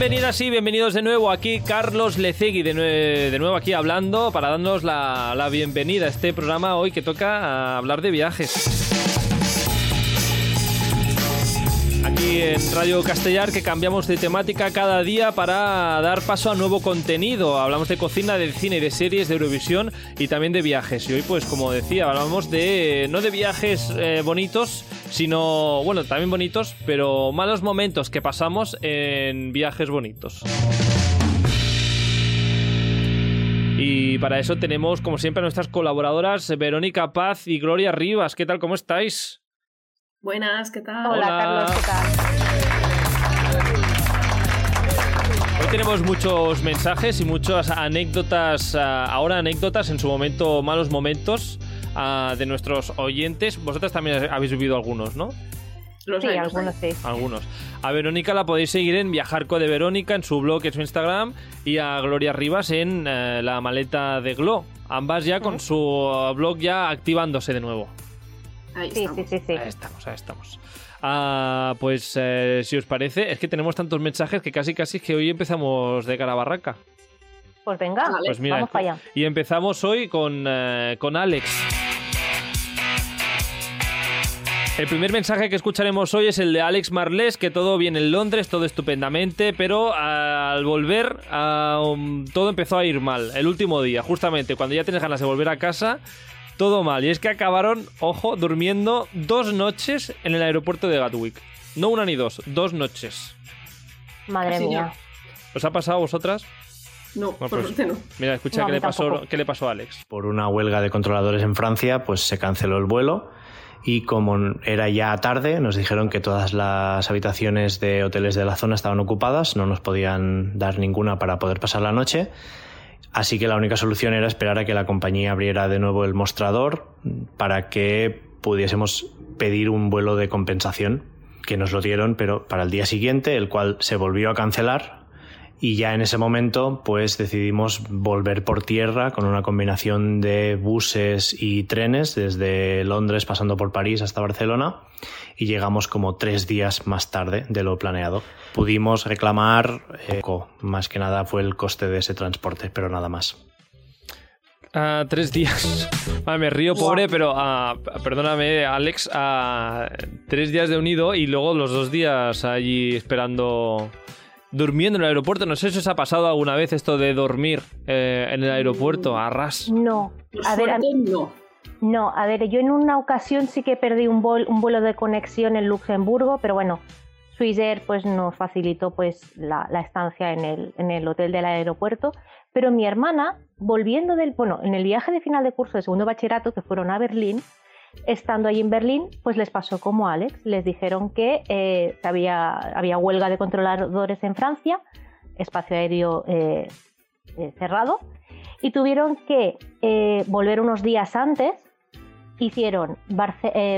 Bienvenidas y bienvenidos de nuevo aquí Carlos Lecegui de, de nuevo aquí hablando para darnos la, la bienvenida a este programa hoy que toca hablar de viajes. En Radio Castellar que cambiamos de temática cada día para dar paso a nuevo contenido. Hablamos de cocina, de cine de series, de Eurovisión y también de viajes. Y hoy pues como decía, hablamos de no de viajes eh, bonitos, sino bueno, también bonitos, pero malos momentos que pasamos en viajes bonitos. Y para eso tenemos, como siempre, a nuestras colaboradoras Verónica Paz y Gloria Rivas. ¿Qué tal? ¿Cómo estáis? Buenas, ¿qué tal? Hola, Hola. Carlos, ¿qué tal? Hoy tenemos muchos mensajes y muchas anécdotas, ah, ahora anécdotas, en su momento malos momentos ah, de nuestros oyentes. Vosotras también habéis vivido algunos, ¿no? Los Sí, hay, algunos sí. Algunos. A Verónica la podéis seguir en Viajarco de Verónica, en su blog, en su Instagram, y a Gloria Rivas en eh, la maleta de Glo. Ambas ya con su blog ya activándose de nuevo. Ahí Sí, estamos. sí, sí, sí. Ahí estamos, ahí estamos. Ah, pues eh, si os parece, es que tenemos tantos mensajes que casi casi que hoy empezamos de cara a barraca. Pues venga, Vale. Pues mira, vamos para allá. Y empezamos hoy con, eh, con Alex. El primer mensaje que escucharemos hoy es el de Alex Marles, que todo bien en Londres, todo estupendamente, pero al volver ah, um, todo empezó a ir mal. El último día, justamente, cuando ya tienes ganas de volver a casa, todo mal. Y es que acabaron, ojo, durmiendo dos noches en el aeropuerto de Gatwick. No una ni dos, dos noches. Madre Así mía. ¿Os ha pasado a vosotras? No, No, por pues- suerte no. Mira, escucha No, qué, le pasó, qué le pasó a Alex. Por una huelga de controladores en Francia, pues se canceló el vuelo y como era ya tarde, nos dijeron que todas las habitaciones de hoteles de la zona estaban ocupadas, no nos podían dar ninguna para poder pasar la noche. Así que la única solución era esperar a que la compañía abriera de nuevo el mostrador para que pudiésemos pedir un vuelo de compensación, que nos lo dieron, pero para el día siguiente, el cual se volvió a cancelar y ya en ese momento, pues decidimos volver por tierra con una combinación de buses y trenes desde Londres pasando por París hasta Barcelona y llegamos como tres días más tarde de lo planeado. Pudimos reclamar, eh, más que nada fue el coste de ese transporte, pero nada más. Ah, tres días. Vale, me río, pobre, pero ah, perdóname, Alex. ah, tres días de unido y luego los dos días allí esperando. Durmiendo en el aeropuerto. No sé si os ha pasado alguna vez esto de dormir eh, en el aeropuerto, a ras. No. Por A ver, a- suerte, no. no, a ver, yo en una ocasión sí que perdí un, vol- un vuelo de conexión en Luxemburgo, pero bueno, Swissair pues nos facilitó pues la, la estancia en el, en el hotel del aeropuerto. Pero mi hermana, volviendo del, bueno, en el viaje de final de curso de segundo bachillerato que fueron a Berlín, estando allí en Berlín, pues les pasó como a Alex. Les dijeron que eh, había, había huelga de controladores en Francia, espacio aéreo eh, eh, cerrado, y tuvieron que volver unos días antes. Hicieron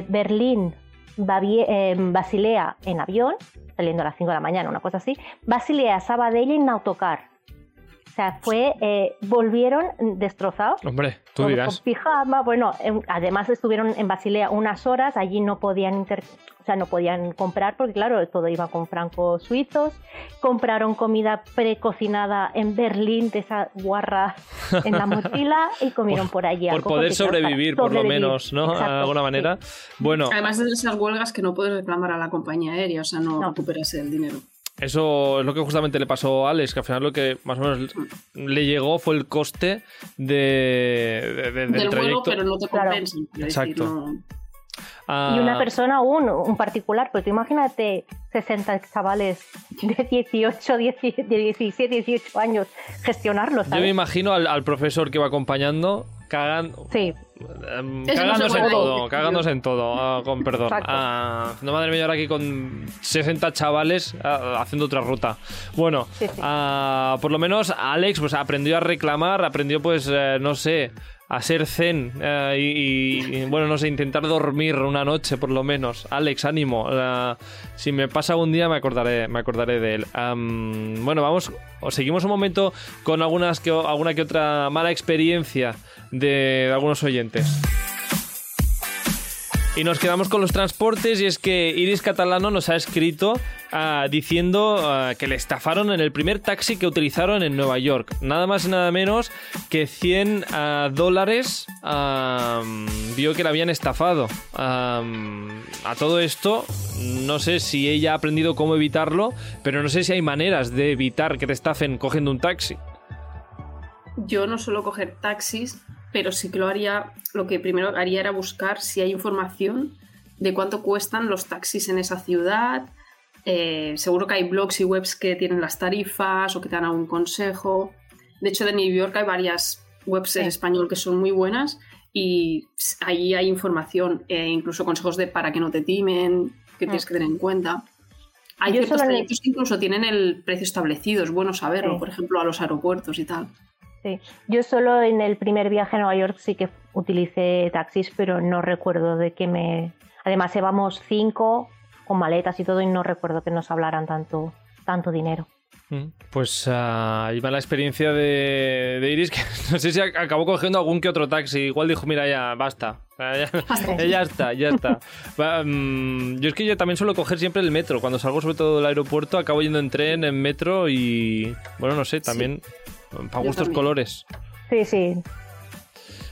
Berlín, Basilea en avión, saliendo a las 5 de la mañana, una cosa así. Basilea, Sabadell en autocar. O sea, fue, eh, volvieron destrozados. Hombre, tú Con- dirás. Con pijama, bueno, em, además estuvieron en Basilea unas horas, allí no podían inter- o sea, no podían comprar porque claro, todo iba con francos suizos. Compraron comida precocinada en Berlín de esa guarra en la mochila y comieron por, allí. Por algo, poder sobrevivir, por lo menos, ¿no? Exacto, de alguna sí. manera. Bueno, Además de esas huelgas que no puedes reclamar a la compañía aérea, o sea, no, No. recuperas el dinero. Eso es lo que justamente le pasó a Alex, que al final lo que más o menos le llegó fue el coste de, de- de- del Del vuelo, trayecto. pero no te Claro. decir, Exacto. no- Ah, Y una persona, un, un particular, pues tú imagínate 60 chavales de 18, 10 de 17, 18 años gestionarlos, Yo me imagino al, al profesor que va acompañando cagan, Sí, em, cagándose se en todo, cagándose en todo, ah, con perdón. Ah, no madre mía, ahora aquí con 60 chavales ah, haciendo otra ruta. Bueno, Sí, sí. por lo menos Alex pues aprendió a reclamar, aprendió pues, eh, no sé, a ser zen eh, y, bueno, no sé, intentar dormir una noche por lo menos. Alex, ánimo. eh, si me pasa un día me acordaré, me acordaré de él. Bueno, vamos, o seguimos un momento con algunas que, alguna que otra mala experiencia de algunos oyentes. Y nos quedamos con los transportes y es que Iris Catalano nos ha escrito uh, diciendo uh, que le estafaron en el primer taxi que utilizaron en Nueva York. Nada más y nada menos que 100 uh, dólares vio que le habían estafado. a todo esto, no sé si ella ha aprendido cómo evitarlo, pero no sé si hay maneras de evitar que te estafen cogiendo un taxi. Yo no suelo coger taxis, pero sí que lo haría, lo que primero haría era buscar si hay información de cuánto cuestan los taxis en esa ciudad. Eh, seguro que hay blogs y webs que tienen las tarifas o que te dan algún consejo. De hecho, de New York hay varias webs en español que son muy buenas y ahí hay información, e incluso consejos de para que no te timen, que tienes que tener en cuenta. Hay ciertos trayectos que incluso tienen el precio establecido, es bueno saberlo, por ejemplo, a los aeropuertos y tal. Sí. Yo solo en el primer viaje a Nueva York sí que utilicé taxis, pero no recuerdo de qué me... Además, llevamos cinco con maletas y todo y no recuerdo que nos hablaran tanto, tanto dinero. Mm, pues uh, ahí va la experiencia de, Iris, que no sé si acabó cogiendo algún que otro taxi. Igual dijo, mira, ya, basta. Ya, ya está, ya está. Mm, yo es que yo también suelo coger siempre el metro. Cuando salgo sobre todo del aeropuerto, acabo yendo en tren, en metro y... Bueno, no sé, también... Para gustos colores. Sí, sí.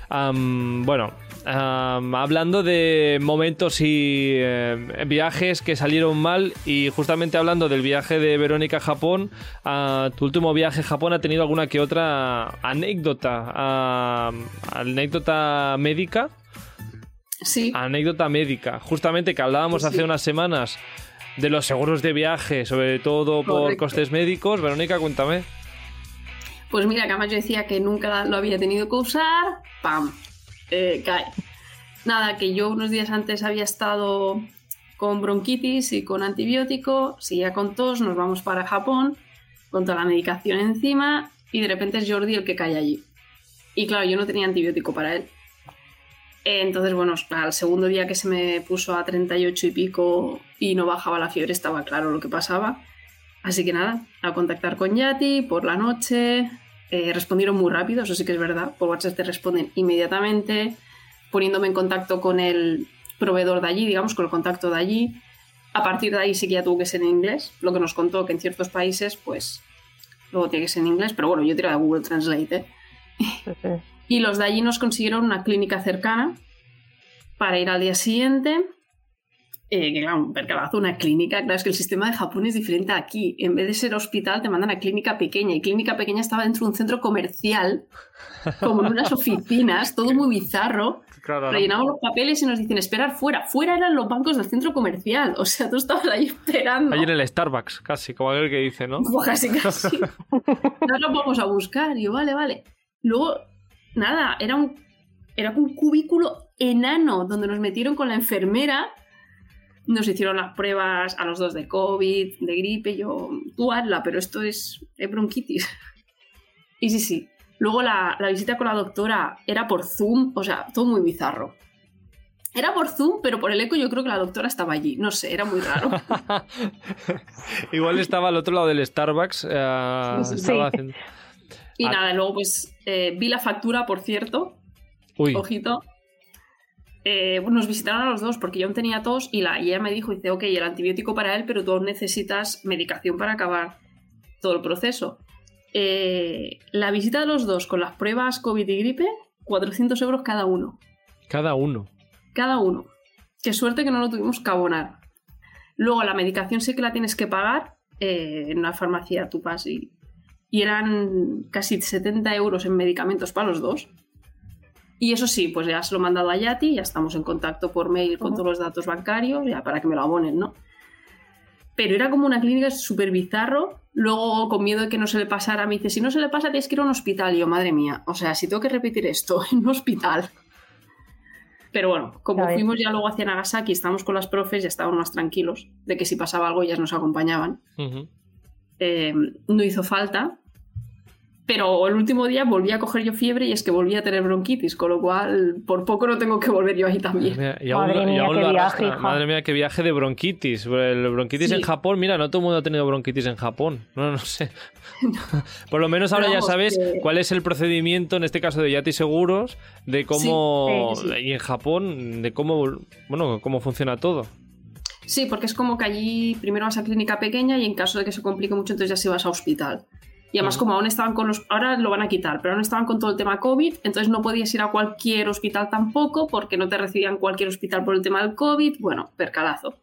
bueno, hablando de momentos y eh, viajes que salieron mal y justamente hablando del viaje de Verónica a Japón, tu último viaje a Japón ha tenido alguna que otra anécdota, anécdota médica. Sí. Anécdota médica. Justamente que hablábamos hace unas semanas de los seguros de viaje, sobre todo por costes médicos. Verónica, cuéntame. Pues mira, yo decía que nunca lo había tenido que usar, ¡pam! Eh, cae. Nada, que yo unos días antes había estado con bronquitis y con antibiótico, seguía con tos, nos vamos para Japón, con toda la medicación encima, y de repente es Jordi el que cae allí. Y claro, yo no tenía antibiótico para él. Entonces, bueno, al segundo día que se me puso a 38 y pico y no bajaba la fiebre, estaba claro lo que pasaba. Así que nada, a contactar con Yati por la noche. Eh, respondieron muy rápido, eso sí que es verdad. Por WhatsApp te responden inmediatamente, poniéndome en contacto con el proveedor de allí, digamos, con el contacto de allí. A partir de ahí sí que ya tuvo que ser en inglés, lo que nos contó que en ciertos países, pues, luego tiene que ser en inglés, pero bueno, yo tiré a Google Translate. ¿eh? y los de allí nos consiguieron una clínica cercana para ir al día siguiente eh, que claro, percalazo, una clínica, claro, es que el sistema de Japón es diferente aquí. En vez de ser hospital, te mandan a clínica pequeña. Y clínica pequeña estaba dentro de un centro comercial, como en unas oficinas, todo muy bizarro. Rellenamos los papeles y nos dicen esperar fuera. Fuera eran los bancos del centro comercial. O sea, tú estabas ahí esperando. Ahí en el Starbucks, casi, como aquel que dice, ¿no? casi, casi. no lo vamos a buscar. Y yo, vale, vale. Luego, nada, era un, era un cubículo enano donde nos metieron con la enfermera nos hicieron las pruebas a los dos de COVID, de gripe, yo, tú hazla, pero esto es, bronquitis. y sí, sí. Luego la, visita con la doctora era por Zoom, o sea, todo muy bizarro. Era por Zoom, pero por el eco yo creo que la doctora estaba allí. No sé, era muy raro. Igual estaba al otro lado del Starbucks. Eh, y ah. nada, luego pues eh, vi la factura, por cierto. Uy. Ojito. Eh, nos visitaron a los dos porque yo aún tenía tos y, la, ella me dijo, dice, ok, el antibiótico para él, pero tú necesitas medicación para acabar todo el proceso. Eh, la visita de los dos con las pruebas COVID y gripe, 400 euros cada uno. Cada uno. Cada uno. Qué suerte que no lo tuvimos que abonar. Luego la medicación sí que la tienes que pagar eh, en una farmacia tu pas y, y eran casi 70 euros en medicamentos para los dos. Y eso sí, pues ya se lo he mandado a Yati, ya estamos en contacto por mail con todos los datos bancarios, ya para que me lo abonen, ¿no? Pero era como una clínica súper bizarro. Luego, con miedo de que no se le pasara, me dice: Si no se le pasa, tienes que ir a un hospital. Y yo, madre mía, o sea, si tengo que repetir esto en un hospital. Pero bueno, como fuimos ya luego hacia Nagasaki, estábamos con las profes, ya estábamos más tranquilos de que si pasaba algo ellas nos acompañaban. Eh, no hizo falta, pero el último día volví a coger yo fiebre y es que volví a tener bronquitis, con lo cual por poco no tengo que volver yo ahí también. Madre mía, qué viaje, Madre mía, qué viaje de bronquitis. El bronquitis en Japón, mira, no todo el mundo ha tenido bronquitis en Japón. No, no sé. Por lo menos ahora ya sabes cuál es el procedimiento, en este caso de Yati Seguros, de cómo. y en Japón, de cómo. Bueno, cómo funciona todo. Sí, porque es como que allí primero vas a clínica pequeña y en caso de que se complique mucho, entonces ya se vas a hospital. Y además, como aún estaban con los. Ahora lo van a quitar, pero aún estaban con todo el tema COVID, entonces no podías ir a cualquier hospital tampoco, porque no te recibían cualquier hospital por el tema del COVID. Bueno, percalazo.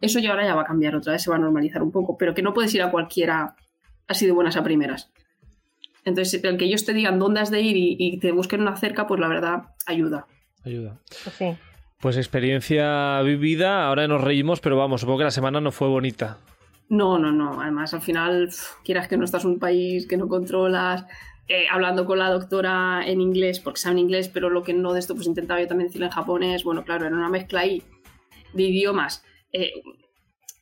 Eso ya ahora ya va a cambiar otra vez, se va a normalizar un poco, pero que no puedes ir a cualquiera así de buenas a primeras. Entonces, el que ellos te digan dónde has de ir y, te busquen una cerca, pues la verdad ayuda. Ayuda. Pues sí. Pues experiencia vivida, ahora nos reímos, pero vamos, supongo que la semana no fue bonita. No, no, no. Además, al final, quieras que no estás en un país que no controlas, eh, hablando con la doctora en inglés, porque sabe en inglés, pero lo que no de esto, pues intentaba yo también decirle en japonés. Bueno, claro, era una mezcla ahí de idiomas. Eh,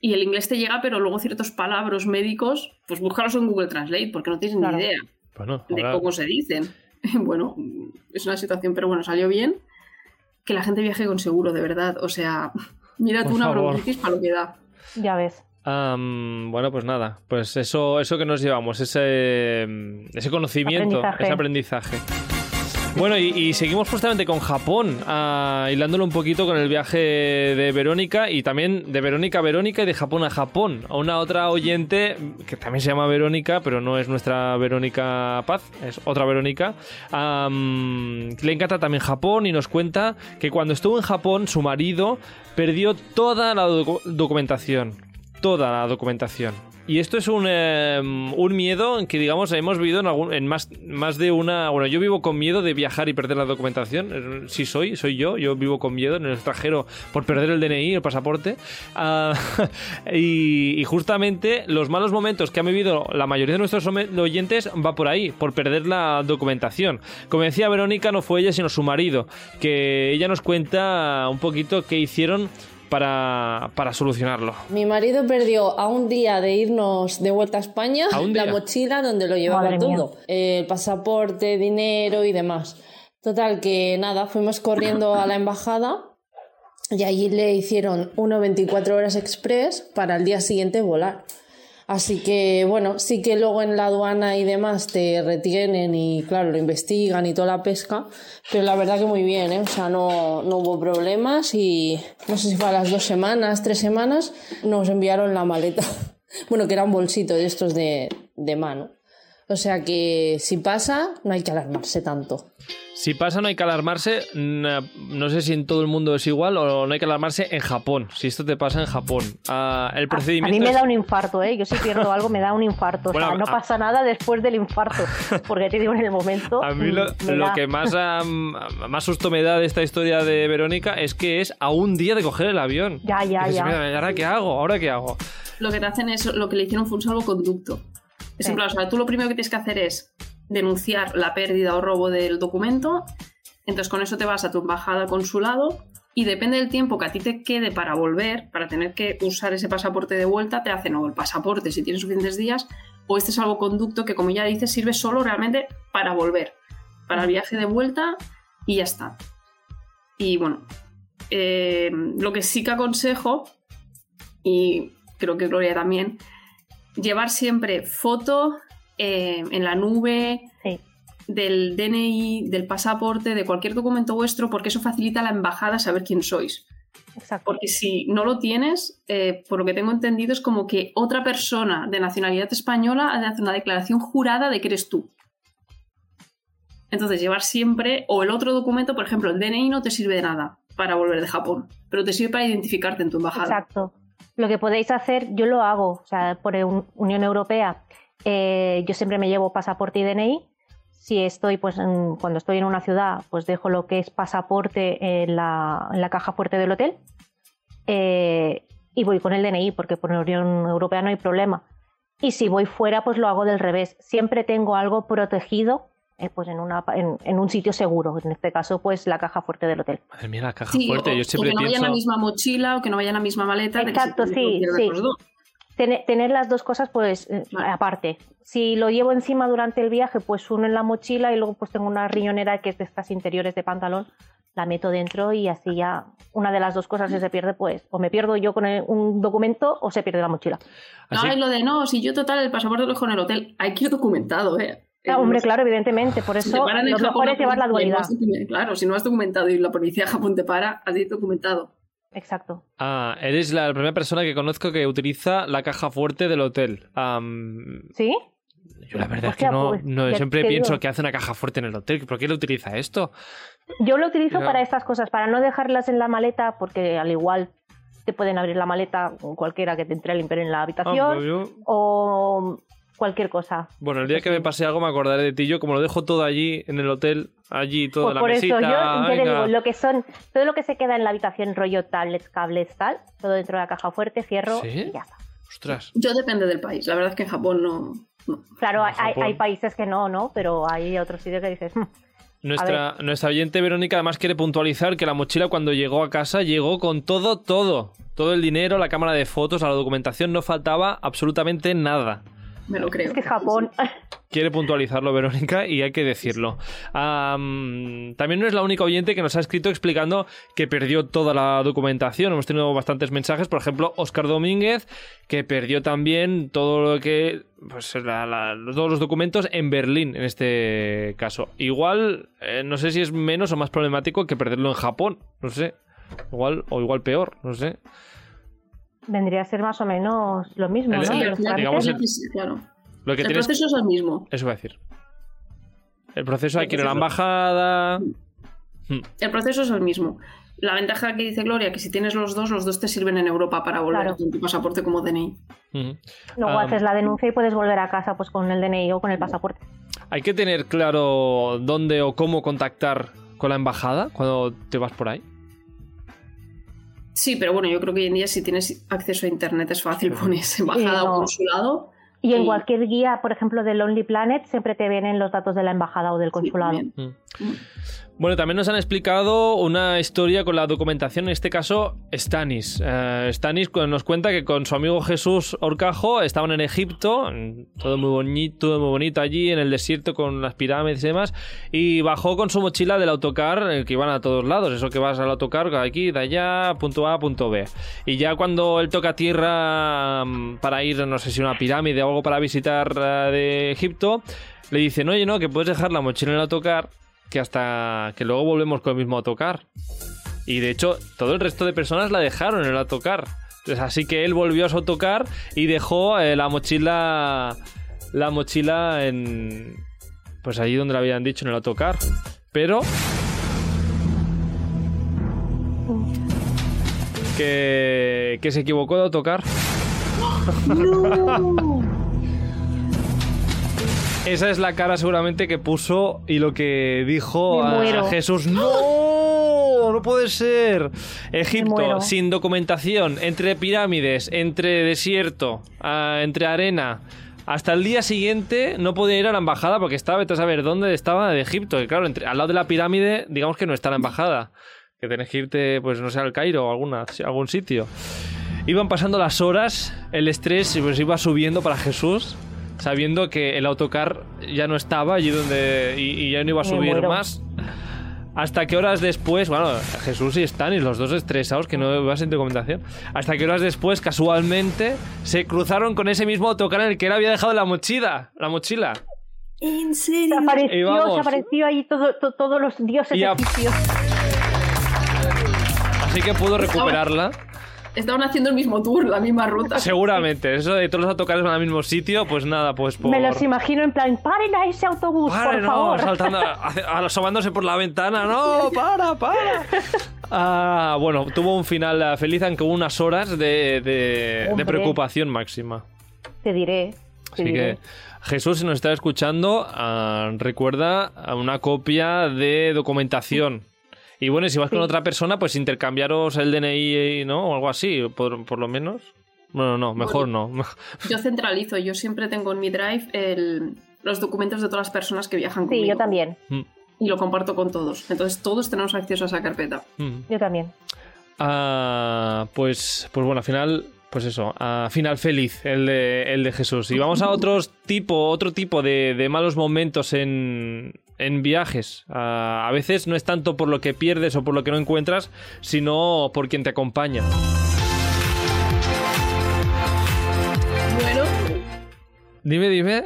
y el inglés te llega, pero luego ciertos palabras médicos, pues búscalos en Google Translate, porque no tienes ni idea de cómo se dicen. bueno, es una situación, pero bueno, salió bien. Que la gente viaje con seguro, de verdad. O sea, mira tú una bronquitis para lo que da. Ya ves bueno, pues nada, pues eso, eso que nos llevamos, ese, ese conocimiento, ese aprendizaje. Bueno, y, seguimos justamente con Japón, uh, hilándolo un poquito con el viaje de Verónica y también de Verónica a Verónica y de Japón a Japón. A una otra oyente que también se llama Verónica, pero no es nuestra Verónica Paz, es otra Verónica. le encanta también Japón y nos cuenta que cuando estuvo en Japón su marido perdió toda la documentación toda la documentación. Y esto es un, em, un miedo que, digamos, hemos vivido en, algún, en más, más de una... Bueno, yo vivo con miedo de viajar y perder la documentación. Si soy, soy yo. Yo vivo con miedo en el extranjero por perder el DNI, el pasaporte. Ah, y, y, justamente los malos momentos que han vivido la mayoría de nuestros oyentes va por ahí, por perder la documentación. Como decía Verónica, no fue ella, sino su marido, que ella nos cuenta un poquito qué hicieron para, para, solucionarlo? Mi marido perdió a un día de irnos de vuelta a España la mochila donde lo llevaba todo, el pasaporte, dinero y demás. Total, que nada, fuimos corriendo a la embajada y allí le hicieron uno 24 horas express para el día siguiente volar. Así que bueno, sí que luego en la aduana y demás te retienen y claro, lo investigan y toda la pesca, pero la verdad que muy bien, ¿eh? o sea, no, no hubo problemas y no sé si fue a las dos semanas, tres semanas, nos enviaron la maleta. bueno, que era un bolsito de estos de, de mano. O sea que si pasa, no hay que alarmarse tanto. Si pasa, no hay que alarmarse. No sé si en todo el mundo es igual o no hay que alarmarse en Japón. Si esto te pasa en Japón. Ah, el procedimiento. A, mí me da un infarto, ¿eh? Yo si pierdo algo me da un infarto. o sea, no pasa nada después del infarto. Porque te digo, en el momento. A mí lo, que más, más susto me da de esta historia de Verónica es que es a un día de coger el avión. Ya, ya, ya. ¿Ahora qué hago? ¿Ahora qué hago? Lo que te hacen es. Lo que le hicieron fue un salvoconducto. Es en plan, o sea, tú lo primero que tienes que hacer es denunciar la pérdida o robo del documento. Entonces con eso te vas a tu embajada consulado y depende del tiempo que a ti te quede para volver, para tener que usar ese pasaporte de vuelta, te hacen o el pasaporte si tienes suficientes días o este salvoconducto que como ya dices sirve solo realmente para volver, para el viaje de vuelta y ya está. Y bueno, eh, lo que sí que aconsejo, y creo que Gloria también, llevar siempre foto eh, en la nube del DNI, del pasaporte, de cualquier documento vuestro, porque eso facilita a la embajada saber quién sois. Porque si no lo tienes, eh, por lo que tengo entendido, es como que otra persona de nacionalidad española ha de hacer una declaración jurada de que eres tú. Entonces, llevar siempre, o el otro documento, por ejemplo, el DNI no te sirve de nada para volver de Japón, pero te sirve para identificarte en tu embajada. Exacto. Lo que podéis hacer, yo lo hago, o sea, por Unión Europea, eh, yo siempre me llevo pasaporte y DNI. Si estoy, pues, cuando estoy en una ciudad, pues dejo lo que es pasaporte en la, en la caja fuerte del hotel eh, y voy con el DNI, porque por Unión Europea no hay problema. Y si voy fuera, pues lo hago del revés. Siempre tengo algo protegido eh, pues en, una, en, un sitio seguro, en este caso pues la caja fuerte del hotel. Madre mía, la caja fuerte, yo siempre que no vaya en la misma mochila o que no vaya en la misma maleta. Exacto, sí, sí. tener las dos cosas pues eh, aparte. Si lo llevo encima durante el viaje, pues uno en la mochila y luego pues tengo una riñonera que es de estas interiores de pantalón, la meto dentro y así ya una de las dos cosas se pierde, pues o me pierdo yo con un documento o se pierde la mochila. No, es lo de no, si yo total el pasaporte lo dejo en el hotel, hay que ir documentado, ¿eh? Ah, hombre, claro, evidentemente, por eso lo mejor es llevar la dualidad. Claro, si no has documentado y la policía de Japón te para, has documentado. Exacto. Ah, eres la primera persona que conozco que utiliza la caja fuerte del hotel. ¿Sí? Yo la verdad es que no, pues, siempre pienso que hace una caja fuerte en el hotel. ¿Por qué le utiliza esto? Yo lo utilizo para estas cosas, para no dejarlas en la maleta, porque al igual te pueden abrir la maleta cualquiera que te entre a limpiar en la habitación. Ah, pues o cualquier cosa. Bueno, el día que me pase algo me acordaré de ti. Yo, como lo dejo todo allí en el hotel, allí todo pues la por eso, yo, digo, lo que son, todo lo que se queda en la habitación, rollo tablets, cables, tal, todo dentro de la caja fuerte, cierro y ya está. Ostras. Yo depende del país. La verdad es que en Japón no. Claro, hay, países que no, ¿no? Pero hay otros sitios que dices. Hmm, nuestra, nuestra oyente Verónica además quiere puntualizar que la mochila cuando llegó a casa llegó con todo, todo. Todo el dinero, la cámara de fotos, la documentación, no faltaba absolutamente nada me lo creo. Es que Japón. Quiere puntualizarlo Verónica y hay que decirlo. también no es la única oyente que nos ha escrito explicando que perdió toda la documentación. Hemos tenido bastantes mensajes, por ejemplo, Oscar Domínguez, que perdió también todo lo que. Pues todos los documentos en Berlín, en este caso. Igual, eh, no sé si es menos o más problemático que perderlo en Japón. No sé. Igual, o igual peor, no sé. Vendría a ser más o menos lo mismo, ¿no? el, claro. Lo que el proceso es el mismo. Eso va a decir. El proceso hay que ir a la embajada. Hmm. El proceso es el mismo. La ventaja que dice Gloria que si tienes los dos, los dos te sirven en Europa para volver con tu pasaporte como DNI. Luego haces la denuncia y puedes volver a casa pues con el DNI o con el pasaporte. Hay que tener claro dónde o cómo contactar con la embajada cuando te vas por ahí. Sí, pero bueno, yo creo que hoy en día si tienes acceso a internet es fácil ponerse embajada o consulado. Y, en cualquier guía, por ejemplo, de Lonely Planet, siempre te vienen los datos de la embajada o del consulado. Bueno, también nos han explicado una historia con la documentación, en este caso Stanis. Eh, Stanis nos cuenta que con su amigo Jesús Orcajo estaban en Egipto, todo muy bonito, muy bonito allí en el desierto con las pirámides y demás, y bajó con su mochila del autocar eh, que iban a todos lados, eso que vas al autocar de aquí, de allá, punto A, punto B. Y ya cuando él toca tierra mm, para ir, no sé si una pirámide o algo para visitar eh, de Egipto, le dicen, oye, no, que puedes dejar la mochila en el autocar que hasta que luego volvemos con el mismo autocar. Y de hecho, todo el resto de personas la dejaron en el autocar. Entonces, así que él volvió a su autocar y dejó eh, la mochila. La mochila en. Pues allí donde la habían dicho, en el autocar. Pero. Que. que se equivocó de autocar. Esa es la cara seguramente que puso y lo que dijo a, Jesús. ¡No! ¡No puede ser! Egipto, sin documentación, entre pirámides, entre desierto, ah, entre arena. Hasta el día siguiente no podía ir a la embajada porque estaba, vete a saber dónde estaba de Egipto. Que claro, entre, al lado de la pirámide, digamos que no está la embajada. Que tenés que irte, pues no sé, al Cairo o alguna, algún sitio. Iban pasando las horas, el estrés pues, iba subiendo para Jesús sabiendo que el autocar ya no estaba allí donde y, ya no iba a subir más. Hasta qué horas después, bueno, Jesús y Stanis, los dos estresados que no iba sin documentación. Hasta qué horas después, casualmente, se cruzaron con ese mismo autocar en el que él había dejado la mochila. La mochila. ¿En serio? Se apareció, se apareció ahí todos los dioses egipcios. Así que pudo recuperarla estaban haciendo el mismo tour, la misma ruta. Seguramente, eso de todos los autocares van al mismo sitio, pues nada, pues por... Me los imagino en plan, paren a ese autobús, por no, favor. saltando, asomándose por la ventana, no, para, para. Ah, bueno, tuvo un final feliz, aunque hubo unas horas de, de, preocupación máxima. Te diré. Así que Jesús, si nos está escuchando, ah, recuerda una copia de documentación y bueno, si vas con otra persona, pues intercambiaros el DNI, ¿no? O algo así, por, por lo menos. Bueno, no, mejor no. Yo centralizo, yo siempre tengo en mi drive el, los documentos de todas las personas que viajan conmigo. Sí, yo también. Mm. Y lo comparto con todos. Entonces todos tenemos acceso a esa carpeta. Mm. Yo también. Ah, pues, pues bueno, al final pues eso, a final feliz el de, el de Jesús. Y vamos a otros tipo, otro tipo de, malos momentos en, en viajes. A, veces no es tanto por lo que pierdes o por lo que no encuentras, sino por quien te acompaña. Bueno. Dime, dime.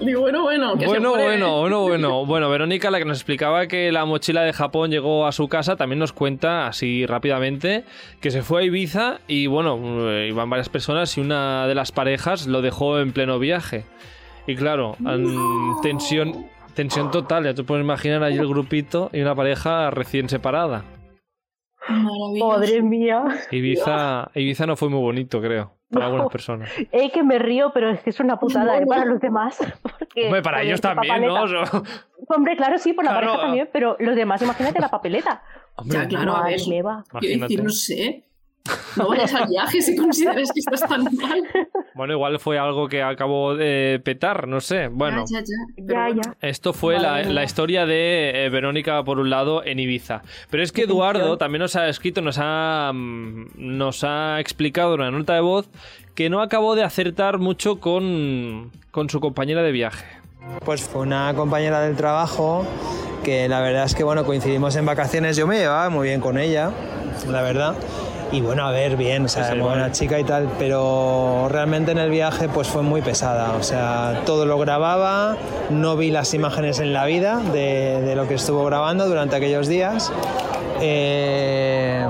Digo, bueno, bueno, bueno, bueno, bueno, bueno. Bueno, Verónica, la que nos explicaba que la mochila de Japón llegó a su casa, también nos cuenta así rápidamente que se fue a Ibiza y bueno, eh, iban varias personas y una de las parejas lo dejó en pleno viaje. Y claro, tensión, tensión total, ya te puedes imaginar ahí el grupito y una pareja recién separada. Madre mía. Ibiza, Ibiza no fue muy bonito, creo para algunas personas. Es que me río, pero es que es una putada ¿eh? para los demás. Hombre, para ellos también, ¿no? Hombre, claro, sí, por la pareja también, pero los demás, imagínate la papeleta. ya, claro, a ver. Decir, no sé. No vayas al viaje si consideras que estás tan mal. Bueno, igual fue algo que acabó de petar, no sé. Bueno, esto fue la, historia de eh, Verónica, por un lado, en Ibiza. Pero es que Eduardo también nos ha escrito, nos ha, mm, nos ha explicado en una nota de voz que no acabó de acertar mucho con, con su compañera de viaje. Pues fue una compañera del trabajo que la verdad es que bueno, coincidimos en vacaciones, yo me llevaba muy bien con ella, la verdad. Y bueno, a ver, bien, o sea, muy buena chica y tal, pero realmente en el viaje pues fue muy pesada, o sea, todo lo grababa, no vi las imágenes en la vida de, de lo que estuvo grabando durante aquellos días. Eh,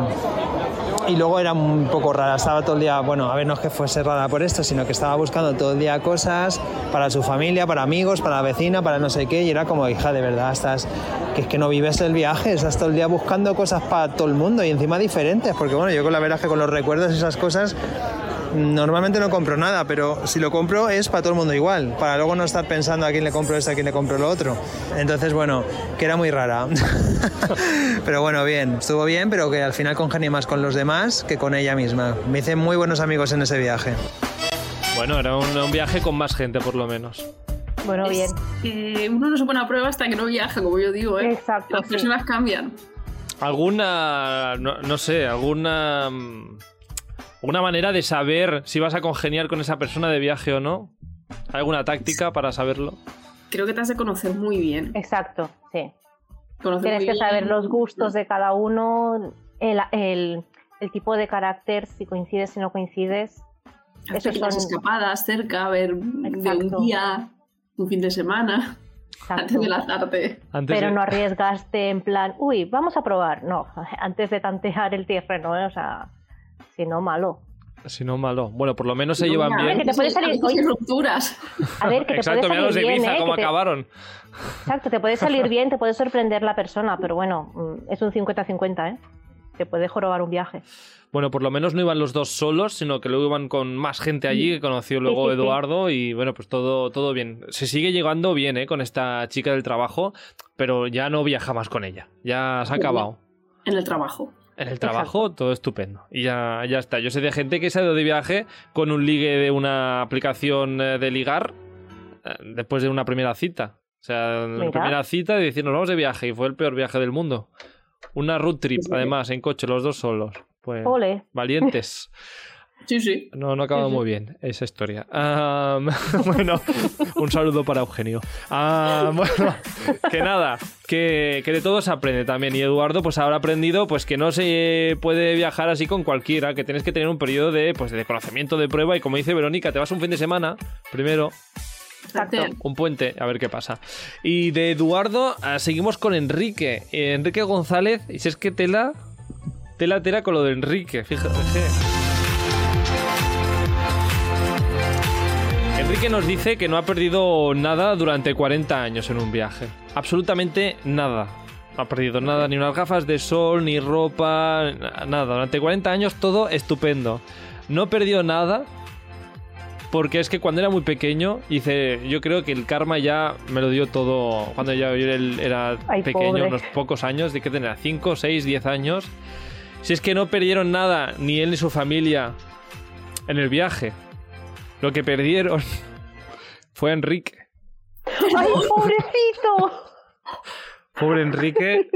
y luego era un poco rara, estaba todo el día, bueno, a ver, no es que fuese rara por esto, sino que estaba buscando todo el día cosas para su familia, para amigos, para la vecina, para no sé qué, y era como, hija, de verdad, estás, que es que no vives el viaje, estás todo el día buscando cosas para todo el mundo y encima diferentes, porque bueno, yo con la verdad que con los recuerdos y esas cosas normalmente no compro nada, pero si lo compro es para todo el mundo igual, para luego no estar pensando a quién le compro esto, a quién le compro lo otro. Entonces, bueno, que era muy rara. pero bueno, bien, estuvo bien, pero que al final congenié más con los demás que con ella misma. Me hice muy buenos amigos en ese viaje. Bueno, era un, viaje con más gente por lo menos. Bueno, bien. uno no se pone a prueba hasta que no viaja, como yo digo, ¿eh? Exacto. Las personas cambian. ¿Alguna, no sé, alguna mm, una manera de saber si vas a congeniar con esa persona de viaje o no. ¿Alguna táctica para saberlo? Creo que te has de conocer muy bien. Exacto, sí. Tienes que saber los gustos de cada uno, el, tipo de carácter, si coincides, si no coincides. Eso son escapadas cerca, a ver un día, un fin de semana. Antes de lanzarte. Pero no arriesgaste en plan, uy, vamos a probar. No, antes de tantear el terreno, ¿eh? o sea, si no, malo. Si no, malo. Bueno, por lo menos se llevan bien. que te puede salir rupturas. A ver, que te Exacto, puede salir bien, ¿eh? cómo acabaron. Exacto, te puede salir bien, te puede sorprender la persona, pero bueno, mm, es un 50-50, ¿eh? Te puede jorobar un viaje. Bueno, por lo menos no iban los dos solos, sino que luego iban con más gente allí, que conoció luego Eduardo, y bueno, pues todo, todo bien. Se sigue llegando bien, ¿eh? Con esta chica del trabajo, pero ya no viaja más con ella. Ya se ha acabado. En el trabajo. En el trabajo, todo estupendo. Y ya, ya está. Yo sé de gente que se ha ido de viaje con un ligue de una aplicación eh, de ligar eh, después de una primera cita. O sea, la primera cita de decir, nos vamos de viaje y fue el peor viaje del mundo. Una road trip, además, en coche, los dos solos. Pues, valientes. Sí, sí. No, no ha acabado muy bien esa historia. bueno, un saludo para Eugenio. bueno, que nada, que, de todo se aprende también. Y Eduardo, pues habrá aprendido pues que no se puede viajar así con cualquiera, que tienes que tener un periodo de, pues, de conocimiento, de prueba. Y como dice Verónica, te vas un fin de semana, primero. Un puente, a ver qué pasa. Y de Eduardo, ah, seguimos con Enrique. Enrique González, y si es que tela, tela, tela con lo de Enrique, fíjate. Enrique nos dice que no ha perdido nada durante 40 años en un viaje. Absolutamente nada. No ha perdido nada, ni unas gafas de sol, ni ropa, nada. Durante 40 años todo estupendo. No perdió nada porque es que cuando era muy pequeño, hice, yo creo que el karma ya me lo dio todo cuando ya era pequeño, unos pocos años, de que tenía 5, 6, 10 años. Si es que no perdieron nada, ni él ni su familia, en el viaje. Lo que perdieron fue Enrique. ¡Ay, pobrecito! Pobre Enrique.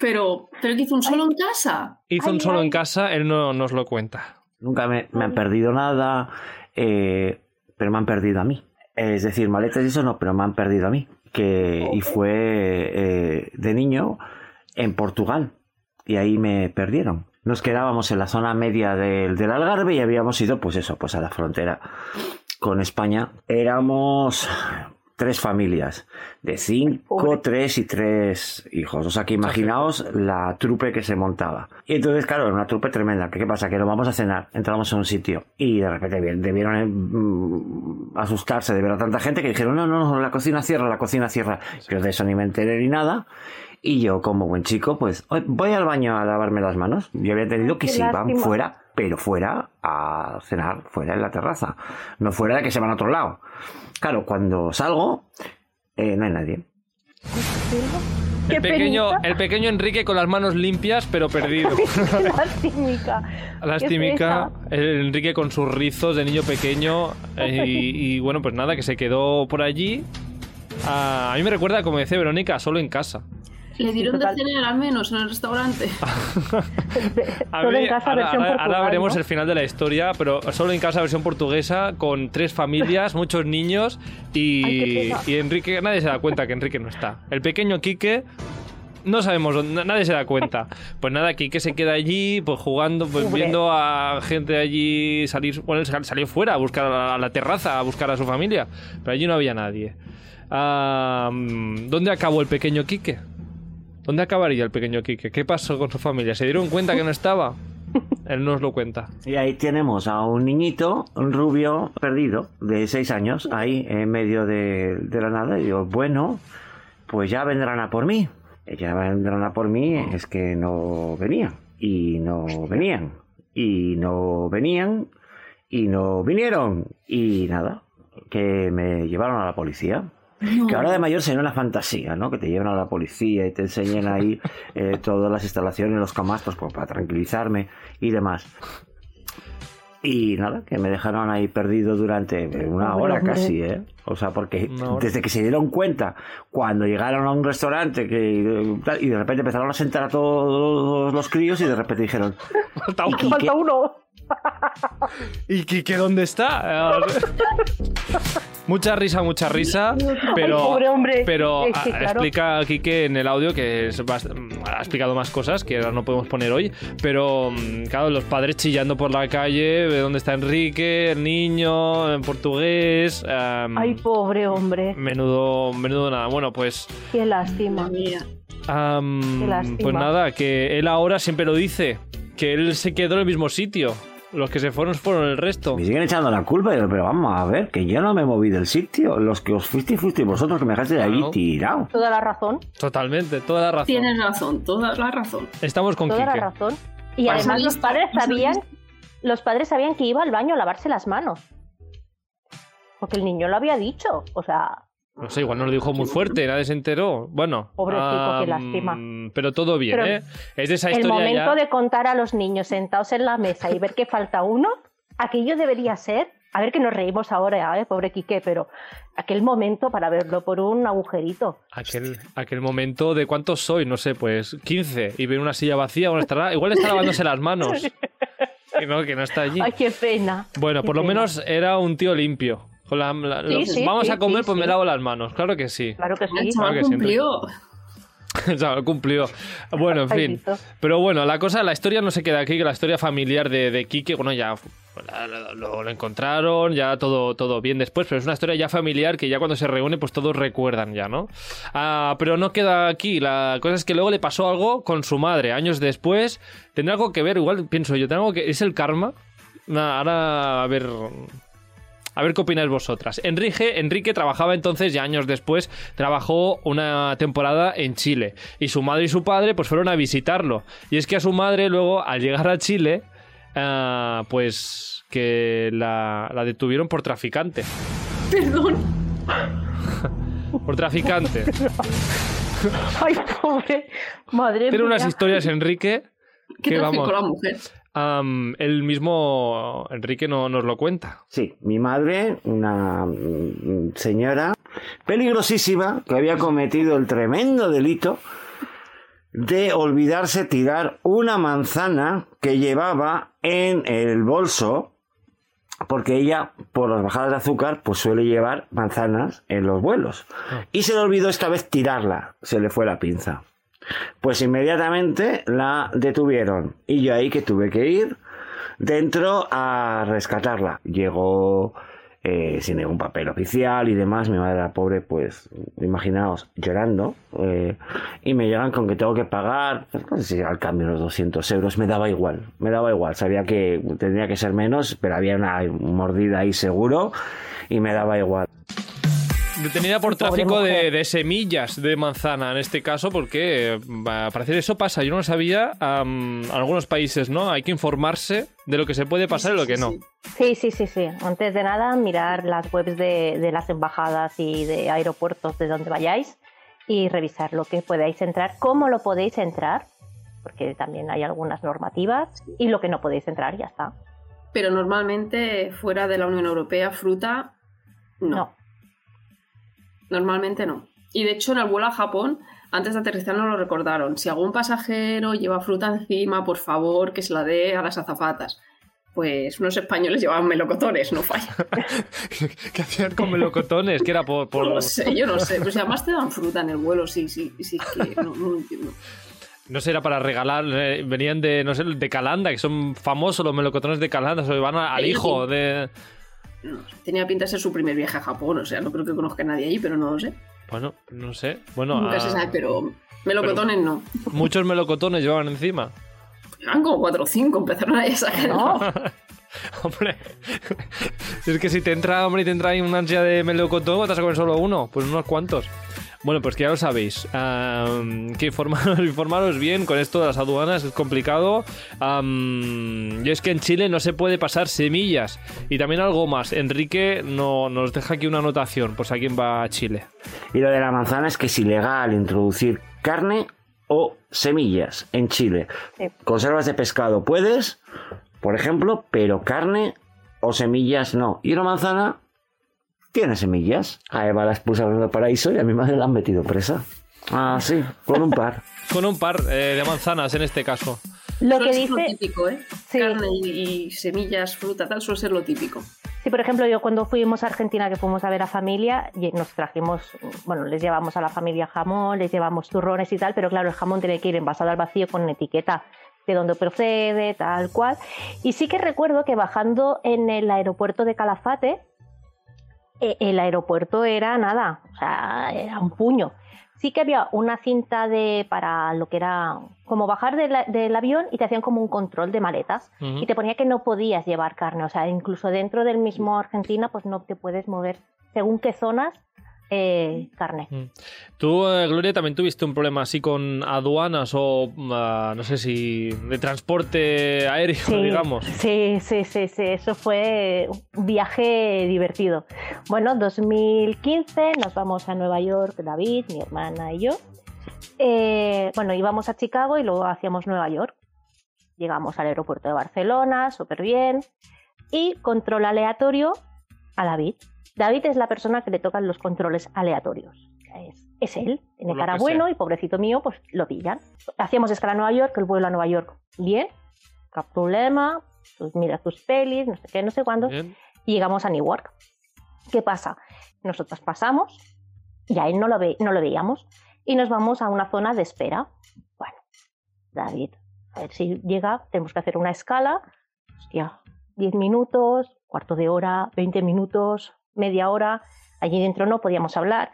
Pero, pero que hizo un solo en casa. Hizo un solo en casa, él no nos lo cuenta. Nunca me, han perdido nada, eh, pero me han perdido a mí. Es decir, maletas y eso no, pero me han perdido a mí. Que, y fue eh, de niño en Portugal. Y ahí me perdieron. Nos quedábamos en la zona media del, del Algarve y habíamos ido, pues eso, pues a la frontera con España. Éramos tres familias, de cinco, tres y tres hijos. O sea que imaginaos la trupe que se montaba. Y entonces, claro, era una trupe tremenda. ¿Qué, pasa? Que nos vamos a cenar, entramos en un sitio y de repente debieron eh, mm, asustarse de ver a tanta gente que dijeron, no, no, no, la cocina cierra, la cocina cierra. Yo de eso ni me enteré ni nada. Y yo, como buen chico, pues voy al baño a lavarme las manos. Yo había entendido que si iban fuera, pero fuera a cenar, fuera en la terraza. No fuera de que se van a otro lado. Claro, cuando salgo, eh, no hay nadie. El pequeño, el pequeño Enrique con las manos limpias, pero perdido. Lastimica. Lastimica. El Enrique con sus rizos de niño pequeño. Eh, y, bueno, pues nada, que se quedó por allí. Ah, a mí me recuerda, como decía Verónica, solo en casa. Le dieron de cenar al menos en el restaurante. solo en casa, ahora, versión ahora, veremos el final de la historia, pero solo en casa versión portuguesa, con tres familias, muchos niños y, y Enrique, nadie se da cuenta que Enrique no está. El pequeño Quique no sabemos, nadie se da cuenta. Pues nada, Quique se queda allí, pues jugando, pues viendo a gente allí salir, bueno, salió fuera a buscar a la, terraza, a buscar a su familia, pero allí no había nadie. ¿Dónde acabó el pequeño Quique? ¿Dónde acabaría el pequeño Quique? ¿Qué pasó con su familia? ¿Se dieron cuenta que no estaba? Él nos lo cuenta. Y ahí tenemos a un niñito, un rubio perdido, de seis años, ahí en medio de, la nada. Y digo, bueno, pues ya vendrán a por mí. Ya vendrán a por mí, es que no venían. Y no venían. Y no venían. Y no vinieron. Y nada, que me llevaron a la policía. Que ahora de mayor sería una fantasía, ¿no? Que te lleven a la policía y te enseñen ahí eh, todas las instalaciones, los camastros, pues, para tranquilizarme y demás. Y nada, que me dejaron ahí perdido durante una hora casi, ¿eh? O sea, porque desde que se dieron cuenta, cuando llegaron a un restaurante que, y de repente empezaron a sentar a todos los críos y de repente dijeron... Falta uno. ¿Y Kike dónde está? mucha risa, mucha risa, pero, pero explica Kike en el audio que ha explicado más cosas que ahora no podemos poner hoy, pero mm, claro, los padres chillando por la calle, de dónde está Enrique, el niño, en portugués. Ay, pobre hombre. Menudo, menudo nada. Bueno, pues... Qué lástima. Qué lástima. Pues nada, que él ahora siempre lo dice, que él se quedó en el mismo sitio. Los que se fueron fueron el resto. Me siguen echando la culpa, pero vamos a ver, que yo no me moví del sitio. Los que os fuisteis, fuisteis vosotros que me dejaste de ahí tirado. Toda la razón. Totalmente, toda la razón. Tienes razón, toda la razón. Estamos con Toda la razón. Y además los padres sabían, los padres sabían que iba al baño a lavarse las manos. Porque el niño lo había dicho. O sea, no sé, igual no lo dijo muy fuerte, nadie se enteró. Bueno. Pobrecito, qué lástima. Pero todo bien, ¿eh? Es esa historia. El momento de contar a los niños sentados en la mesa y ver que falta uno, aquello debería ser. A ver que nos reímos ahora, ¿eh? pobre Quique, pero aquel momento para verlo por un agujerito. Aquel, aquel momento de cuántos soy, no sé, pues 15 y ver una silla vacía, bueno, estará, igual está lavándose las manos. Que no, que no está allí. Ay, qué pena. Bueno, por lo menos era un tío limpio vamos a comer, pues me lavo las manos. Claro que sí. Claro que sí. Claro que cumplió. cumplió. Bueno, en fin. Pero bueno, la cosa, la historia no se queda aquí, que la historia familiar de, de Kike, bueno, ya lo, encontraron, ya todo, todo bien después, pero es una historia ya familiar que ya cuando se reúne, pues todos recuerdan ya, ¿no? Ah, pero no queda aquí. La cosa es que luego le pasó algo con su madre, años después. Tendrá algo que ver, igual pienso yo, tengo que. ¿Es el karma? ahora, a ver, a ver qué opináis vosotras. Enrique, Enrique trabajaba entonces, ya años después, trabajó una temporada en Chile. Y su madre y su padre pues fueron a visitarlo. Y es que a su madre luego, al llegar a Chile, ah, pues que la, detuvieron por traficante. Perdón. por traficante. Ay, pobre. Madre Tiene unas historias, Enrique. ¿Qué que, vamos, la mujer? el mismo Enrique no, nos lo cuenta. Sí, mi madre, una mm, señora peligrosísima que había cometido el tremendo delito de olvidarse tirar una manzana que llevaba en el bolso, porque ella, por las bajadas de azúcar, pues suele llevar manzanas en los vuelos. Ah. Y se le olvidó esta vez tirarla, se le fue la pinza. Pues inmediatamente la detuvieron y yo ahí que tuve que ir dentro a rescatarla. Llegó eh, sin ningún papel oficial y demás. Mi madre, la pobre, pues, imaginaos, llorando. Eh, y me llegan con que tengo que pagar, pues, si al cambio los 200 euros. Me daba igual, me daba igual. Sabía que tendría que ser menos, pero había una mordida ahí seguro y me daba igual. Detenida por tráfico de, semillas de manzana, en este caso, porque para parecer eso pasa. Yo no lo sabía. en algunos países, ¿no? Hay que informarse de lo que se puede pasar y lo que no. Sí, sí, sí, sí. Antes de nada, mirar las webs de, las embajadas y de aeropuertos de donde vayáis y revisar lo que podáis entrar, cómo lo podéis entrar, porque también hay algunas normativas, y lo que no podéis entrar, ya está. Pero normalmente fuera de la Unión Europea, fruta, no. Normalmente no. Y de hecho, en el vuelo a Japón, antes de aterrizar nos lo recordaron. Si algún pasajero lleva fruta encima, por favor, que se la dé a las azafatas. Pues unos españoles llevaban melocotones, no falla. ¿Qué hacían con melocotones? Que era por, No sé, yo no sé. Pues además te dan fruta en el vuelo, sí, sí, sí, que no, no lo entiendo. No sé, era para regalar, eh, venían de, no sé, de Calanda, que son famosos los melocotones de Calanda, se van al hijo de tenía pinta de ser su primer viaje a Japón, o sea, no creo que conozca a nadie allí, pero no lo sé. Bueno, no sé. Bueno, Nunca se ah, sabe, pero melocotones no. Muchos melocotones llevaban encima. Eran como cuatro o cinco, empezaron a sacar. No. hombre, es que si te entra, hombre, y te entra ahí una ansia de melocotón, vas a comer solo uno, pues unos cuantos. Bueno, pues que ya lo sabéis. que informaros, bien con esto de las aduanas es complicado. y es que en Chile no se puede pasar semillas. Y también algo más. Enrique no, nos deja aquí una anotación, pues a quién va a Chile. Y lo de la manzana es que es ilegal introducir carne o semillas en Chile. Conservas de pescado puedes, por ejemplo, pero carne o semillas no. Y una manzana tiene semillas. A Eva la expulsaron del paraíso y a mi madre la han metido presa. Ah, sí, con un par. con un par eh, de manzanas en este caso. Lo que dice. Lo típico, ¿eh? Carne y, semillas, fruta, tal, suele ser lo típico. Sí, por ejemplo, yo cuando fuimos a Argentina, que fuimos a ver a familia, nos trajimos, bueno, les llevamos a la familia jamón, les llevamos turrones y tal, pero claro, el jamón tiene que ir envasado al vacío con etiqueta de dónde procede, tal cual. Y sí que recuerdo que bajando en el aeropuerto de Calafate, el aeropuerto era nada, o sea, era un puño. Sí que había una cinta de para lo que era como bajar del avión y te hacían como un control de maletas y te ponía que no podías llevar carne, o sea, incluso dentro del mismo Argentina pues no te puedes mover según qué zonas eh, carne. Mm. Tú, eh, Gloria, también tuviste un problema así con aduanas o ah, no sé si de transporte aéreo, digamos. Sí, sí, sí, sí, eso fue un viaje divertido. Bueno, 2015 nos vamos a Nueva York, David, mi hermana y yo. Eh, bueno, íbamos a Chicago y luego hacíamos Nueva York. Llegamos al aeropuerto de Barcelona, súper bien. Y control aleatorio a David. David es la persona que le tocan los controles aleatorios. Es, él, tiene cara bueno y pobrecito mío, pues lo pillan. Hacíamos escala a Nueva York, el vuelo a Nueva York, bien, no problema, pues mira tus pelis, no sé qué, no sé cuándo, y llegamos a Newark. ¿Qué pasa? Nosotros pasamos y a él no lo, ve, no lo veíamos y nos vamos a una zona de espera. Bueno, David, a ver si llega, tenemos que hacer una escala, hostia, 10 minutos, cuarto de hora, 20 minutos, media hora, allí dentro no podíamos hablar.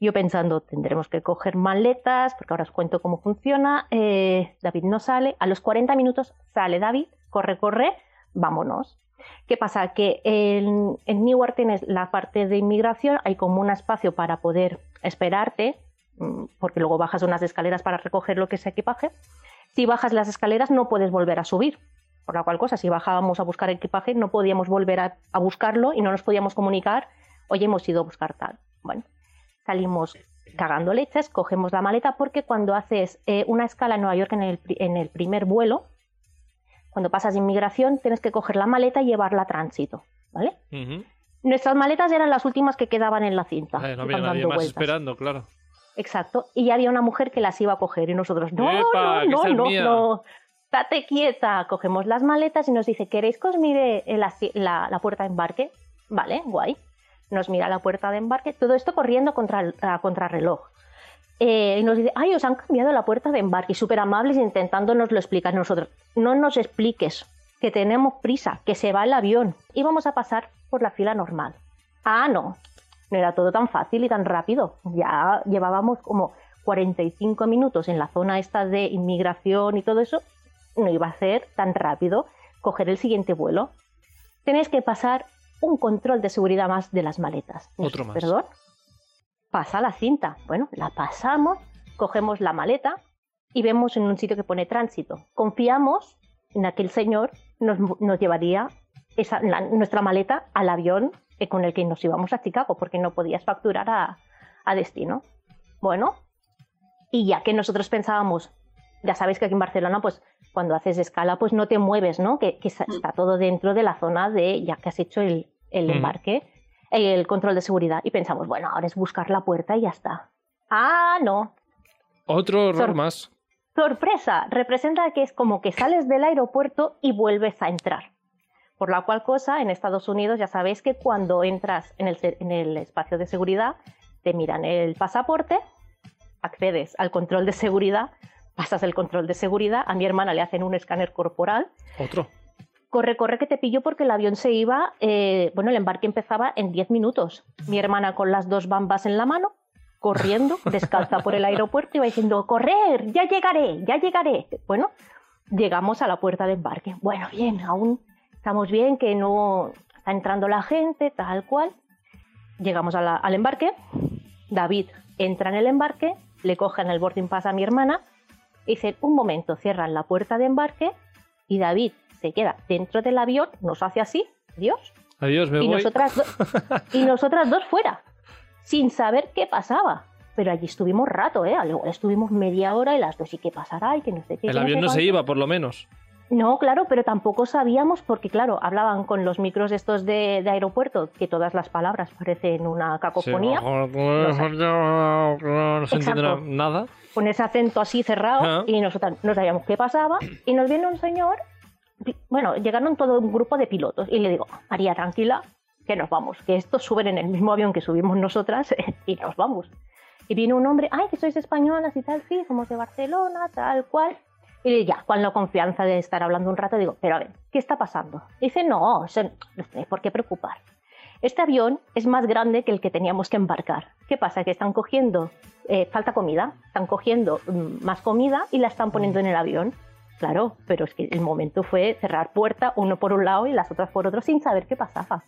Yo pensando, tendremos que coger maletas, porque ahora os cuento cómo funciona. Eh, David no sale. A los 40 minutos sale David, corre, corre, vámonos. ¿Qué pasa? Que en, en Newark tienes la parte de inmigración, hay como un espacio para poder esperarte, mm, porque luego bajas unas escaleras para recoger lo que es equipaje. Si bajas las escaleras no puedes volver a subir, por la cual cosa, si bajábamos a buscar equipaje, no podíamos volver a, buscarlo y no nos podíamos comunicar, oye, hemos ido a buscar tal. Bueno, salimos cagando leches, cogemos la maleta, porque cuando haces eh, una escala en Nueva York en el, en el primer vuelo, cuando pasas de inmigración, tienes que coger la maleta y llevarla a tránsito, ¿vale? Nuestras maletas eran las últimas que quedaban en la cinta. no había nadie más esperando, claro. exacto. Y había una mujer que las iba a coger y nosotros, no, no, no, no, no, date quieta. Cogemos las maletas y nos dice, ¿queréis que os mire la, la, puerta de embarque? Vale, guay. Nos mira la puerta de embarque, todo esto corriendo contra, a contrarreloj. Eh, y nos dice, ay, os han cambiado la puerta de embarque, súper amables intentándonos lo explicar nosotros. No nos expliques, que tenemos prisa, que se va el avión y vamos a pasar por la fila normal. Ah, no, no era todo tan fácil y tan rápido. Ya llevábamos como 45 minutos en la zona esta de inmigración y todo eso. No iba a ser tan rápido coger el siguiente vuelo. Tenéis que pasar un control de seguridad más de las maletas. Otro más. Perdón. Pasa la cinta. Bueno, la pasamos, cogemos la maleta y vemos en un sitio que pone tránsito. Confiamos en aquel señor nos, llevaría esa, nuestra maleta al avión con el que nos íbamos a Chicago, porque no podías facturar a, destino. Bueno, y ya que nosotros pensábamos, ya sabéis que aquí en Barcelona, pues cuando haces escala, pues no te mueves, ¿no? Que, está todo dentro de la zona de ya que has hecho el, embarque, el control de seguridad. Y pensamos, bueno, ahora es buscar la puerta y ya está. Ah, no. Otro error más. Sorpresa, representa que es como que sales del aeropuerto y vuelves a entrar. Por la cual cosa, en Estados Unidos ya sabéis que cuando entras en el, espacio de seguridad, te miran el pasaporte, accedes al control de seguridad, pasas el control de seguridad, a mi hermana le hacen un escáner corporal. Otro. Corre, corre que te pillo porque el avión se iba, eh, bueno, el embarque empezaba en 10 minutos. Mi hermana con las dos bambas en la mano, corriendo, descalza por el aeropuerto y va diciendo, correr, ya llegaré, ya llegaré. Bueno, llegamos a la puerta de embarque. Bueno, bien, aún estamos bien, que no está entrando la gente, tal cual. Llegamos al embarque, David entra en el embarque, le cogen el boarding pass a mi hermana, dicen, un momento, cierran la puerta de embarque y David se queda dentro del avión, nos hace así, adiós. Adiós, me y voy. Nosotras y nosotras dos fuera sin saber qué pasaba. Pero allí estuvimos rato, ¿eh? Luego estuvimos media hora y las dos, ¿y qué pasará? Y que no sé qué. El avión no, se iba, por lo menos. No, claro, pero tampoco sabíamos porque, claro, hablaban con los micros estos de, aeropuerto, que todas las palabras parecen una cacofonía. no, se entiende nada. Con ese acento así cerrado y nosotros no sabíamos qué pasaba. Y nos viene un señor, bueno, llegaron todo un grupo de pilotos y le digo, María, tranquila, que nos vamos, que estos suben en el mismo avión que subimos nosotras y nos vamos. Y viene un hombre, ay, que sois españolas y tal, sí, somos de Barcelona, tal cual. Y ya, con la confianza de estar hablando un rato, digo, pero a ver, ¿qué está pasando? dice, no, no tenéis por qué preocupar. Este avión es más grande que el que teníamos que embarcar. ¿Qué pasa? Que están cogiendo, eh, falta comida, están cogiendo mm, más comida y la están poniendo en el avión. Claro, pero es que el momento fue cerrar puerta, uno por un lado y las otras por otro, sin saber qué pasaba.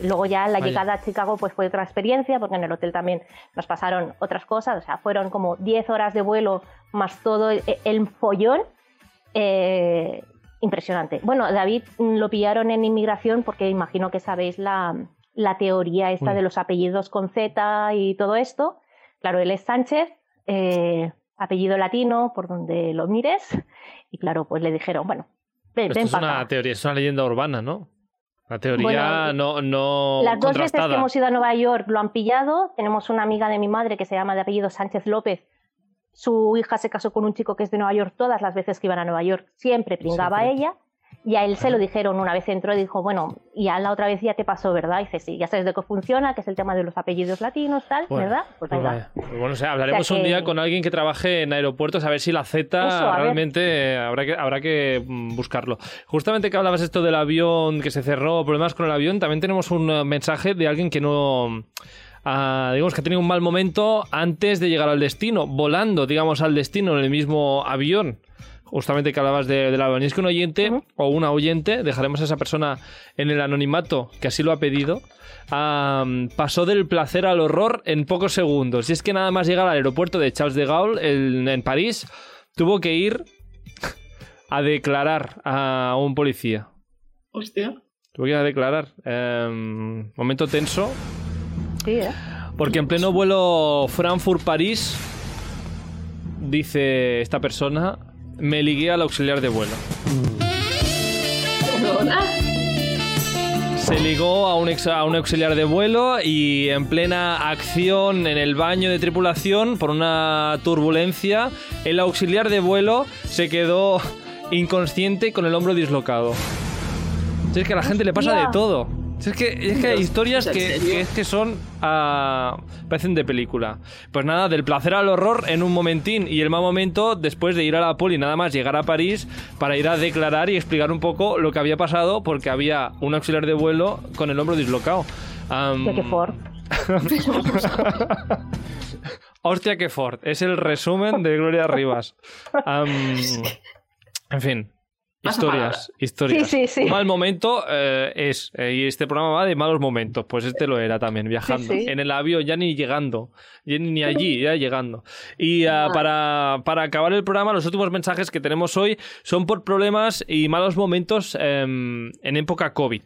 Luego ya la llegada a Chicago pues fue otra experiencia, porque en el hotel también nos pasaron otras cosas, o sea, fueron como 10 horas de vuelo más todo el, follón. Eh, impresionante. Bueno, David lo pillaron en inmigración porque imagino que sabéis la, teoría esta de los apellidos con Z y todo esto. Claro, él es Sánchez, eh, apellido latino, por donde lo mires. Y claro, pues le dijeron, bueno, ven, Esto es una teoría, es una leyenda urbana, ¿no? La teoría no, no. Las dos veces que hemos ido a Nueva York lo han pillado. Tenemos una amiga de mi madre que se llama de apellido Sánchez López. Su hija se casó con un chico que es de Nueva York todas las veces que iban a Nueva York. Siempre pringaba a ella. Y a él se lo dijeron una vez entró y dijo, bueno, y a la otra vez ya te pasó, ¿verdad? Y dice, sí, ya sabes de qué funciona, que es el tema de los apellidos latinos, tal, ¿verdad? Pues, pues venga. Pues bueno, o sea, hablaremos un día con alguien que trabaje en aeropuertos a ver si la Z realmente habrá que, habrá que mm, buscarlo. Justamente que hablabas esto del avión que se cerró, problemas con el avión, también tenemos un eh, mensaje de alguien que no... Ah, digamos que ha tenido un mal momento antes de llegar al destino, volando, digamos, al destino en el mismo avión justamente que hablabas de, de la es que un oyente o una oyente, dejaremos a esa persona en el anonimato que así lo ha pedido, pasó del placer al horror en pocos segundos. Y es que nada más llegar al aeropuerto de Charles de Gaulle en, París, tuvo que ir a declarar a un policía. Hostia. Tuvo que ir a declarar. Em, momento tenso. Sí, ¿eh? Porque en pleno vuelo Frankfurt-París, dice esta persona, me ligué al auxiliar de vuelo. se ligó a un, a un auxiliar de vuelo y en plena acción en el baño de tripulación por una turbulencia, el auxiliar de vuelo se quedó inconsciente con el hombro dislocado. Es que a la gente le pasa de todo. Es que, es que hay historias que, es que son. Ah, parecen de película. Pues nada, del placer al horror en un momentín y el mal momento después de ir a la poli, nada más llegar a París para ir a declarar y explicar un poco lo que había pasado porque había un auxiliar de vuelo con el hombro dislocado. Um, qué Ford. Hostia, que Ford. Es el resumen de Gloria Rivas. en fin, Historias, historias. Sí, sí, Mal momento eh, es, eh, y este programa va de malos momentos, pues este lo era también, viajando. en el avión, ya ni llegando, ni allí, ya llegando. Y ah, para, para, acabar el programa, los últimos mensajes que tenemos hoy son por problemas y malos momentos em, en época COVID.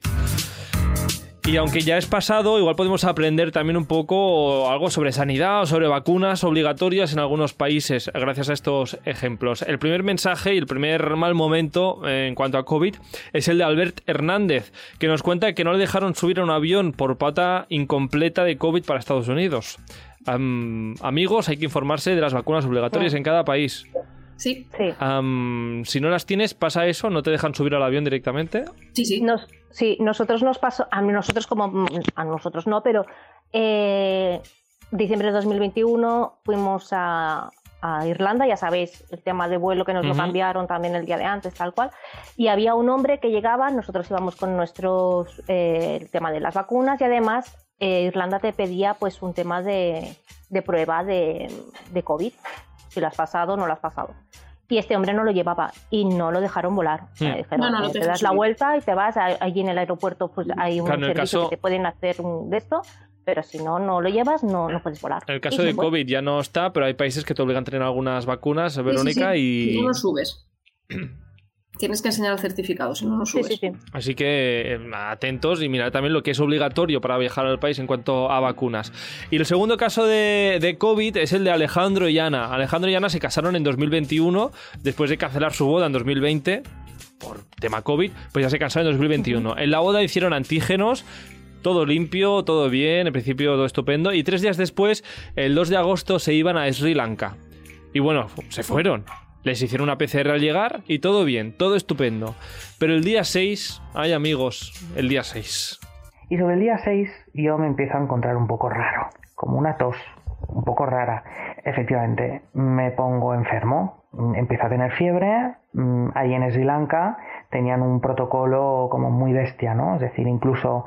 Y aunque ya es pasado, igual podemos aprender también un poco algo sobre sanidad o sobre vacunas obligatorias en algunos países gracias a estos ejemplos. El primer mensaje y el primer mal momento eh, en cuanto a COVID es el de Albert Hernández, que nos cuenta que no le dejaron subir a un avión por pata incompleta de COVID para Estados Unidos. amigos, hay que informarse de las vacunas obligatorias en cada país. Sí. si no las tienes, ¿pasa eso? ¿No te dejan subir al avión directamente? Sí, sí. Nos, sí, nosotros nos pasó, a nosotros como, a nosotros no, pero eh, diciembre de 2021 fuimos a, Irlanda, ya sabéis, el tema de vuelo que nos lo cambiaron también el día de antes, tal cual, y había un hombre que llegaba, nosotros íbamos con nuestros, eh, el tema de las vacunas y además eh, Irlanda te pedía pues un tema de, prueba de, de COVID si lo has pasado o no lo has pasado. Y este hombre no lo llevaba y no lo dejaron volar. Hmm. te das la vuelta y te vas, allí en el aeropuerto pues hay un servicio que te pueden hacer un de esto, pero si no, no lo llevas, no, no puedes volar. En el caso de COVID ya no está, pero hay países que te obligan a tener algunas vacunas, Verónica, y... Y no subes. Tienes que enseñar el certificado, si no, no subes. Así que eh, atentos y mirad también lo que es obligatorio para viajar al país en cuanto a vacunas. Y el segundo caso de, de, COVID es el de Alejandro y Ana. Alejandro y Ana se casaron en 2021, después de cancelar su boda en 2020 por tema COVID, pues ya se casaron en 2021. En la boda hicieron antígenos, todo limpio, todo bien, en principio todo estupendo. Y tres días después, el 2 de agosto, se iban a Sri Lanka. Y bueno, se fueron. Les hicieron una PCR al llegar y todo bien, todo estupendo. Pero el día 6, ay amigos, el día 6. Y sobre el día 6 yo me empiezo a encontrar un poco raro, como una tos, un poco rara. Efectivamente, me pongo enfermo, empiezo a tener fiebre, mm, ahí en Sri Lanka tenían un protocolo como muy bestia, ¿no? Es decir, incluso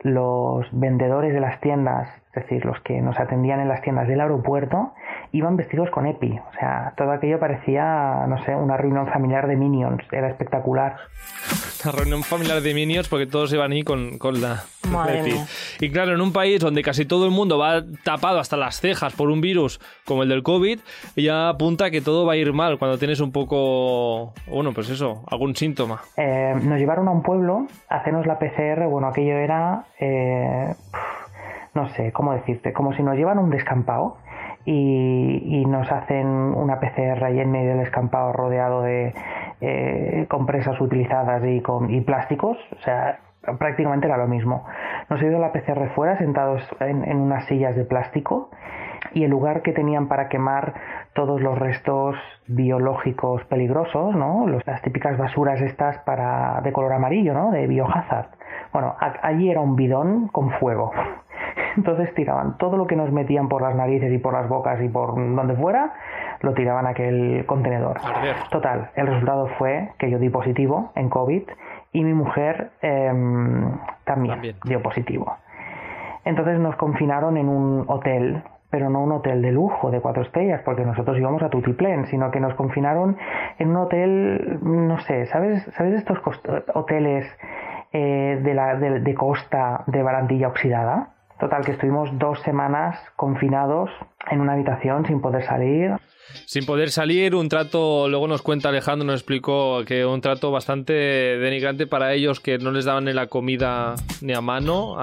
los vendedores de las tiendas, es decir, los que nos atendían en las tiendas del aeropuerto, iban vestidos con EPI. O sea, todo aquello parecía, no sé, una reunión familiar de Minions. Era espectacular. Una reunión familiar de Minions porque todos iban ahí con, con la EPI. Y claro, en un país donde casi todo el mundo va tapado hasta las cejas por un virus como el del COVID, ya apunta que todo va a ir mal cuando tienes un poco, bueno, pues eso, algún síntoma. Eh, nos llevaron a un pueblo a hacernos la PCR. Bueno, aquello era... Eh, no sé, ¿cómo decirte? Como si nos llevan a un descampado y, nos hacen una PCR ahí en medio del escampado rodeado de eh, compresas utilizadas y, con, y plásticos, o sea, prácticamente era lo mismo. Nos ha ido la PCR fuera, sentados en, unas sillas de plástico, y el lugar que tenían para quemar todos los restos biológicos peligrosos, ¿no? las típicas basuras estas para, de color amarillo, ¿no? De biohazard. Bueno, allí era un bidón con fuego. Entonces tiraban todo lo que nos metían por las narices y por las bocas y por donde fuera, lo tiraban a aquel contenedor. Total, el resultado fue que yo di positivo en COVID y mi mujer em, también, dio positivo. Entonces nos confinaron en un hotel, pero no un hotel de lujo de cuatro estrellas, porque nosotros íbamos a Tutiplén, sino que nos confinaron en un hotel, no sé, ¿sabes, ¿sabes estos hoteles eh, de, la, de costa de barandilla oxidada? Total, que estuvimos dos semanas confinados en una habitación sin poder salir. Sin poder salir, un trato, luego nos cuenta Alejandro, nos explicó que un trato bastante denigrante para ellos que no les daban ni la comida ni a mano,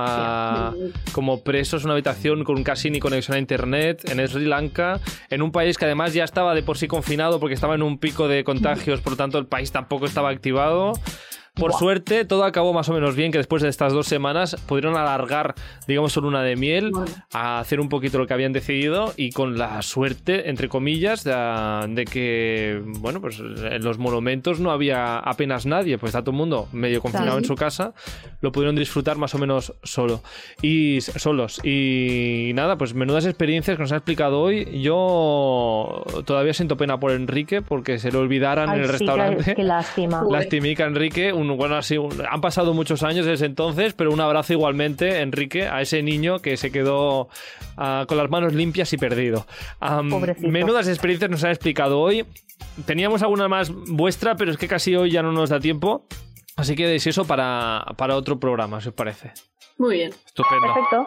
como presos una habitación con casi ni conexión a internet en Sri Lanka, en un país que además ya estaba de por sí confinado porque estaba en un pico de contagios, por lo tanto el país tampoco estaba activado. Por suerte, todo acabó más o menos bien, que después de estas dos semanas pudieron alargar, digamos, su luna de miel, a hacer un poquito lo que habían decidido y con la suerte, entre comillas, de, que, bueno, pues en los monumentos no había apenas nadie, pues está todo el mundo medio confinado en su casa, lo pudieron disfrutar más o menos solo y solos. Y nada, pues menudas experiencias que nos ha explicado hoy. Yo todavía siento pena por Enrique porque se lo olvidaran en el restaurante. Qué lástima. Lastimica Enrique, un, bueno, así, han pasado muchos años desde entonces, pero un abrazo igualmente, Enrique, a ese niño que se quedó ah, con las manos limpias y perdido. menudas experiencias nos han explicado hoy. Teníamos alguna más vuestra, pero es que casi hoy ya no nos da tiempo. Así que es eso para, para otro programa, si os parece. Muy bien. Estupendo. Perfecto.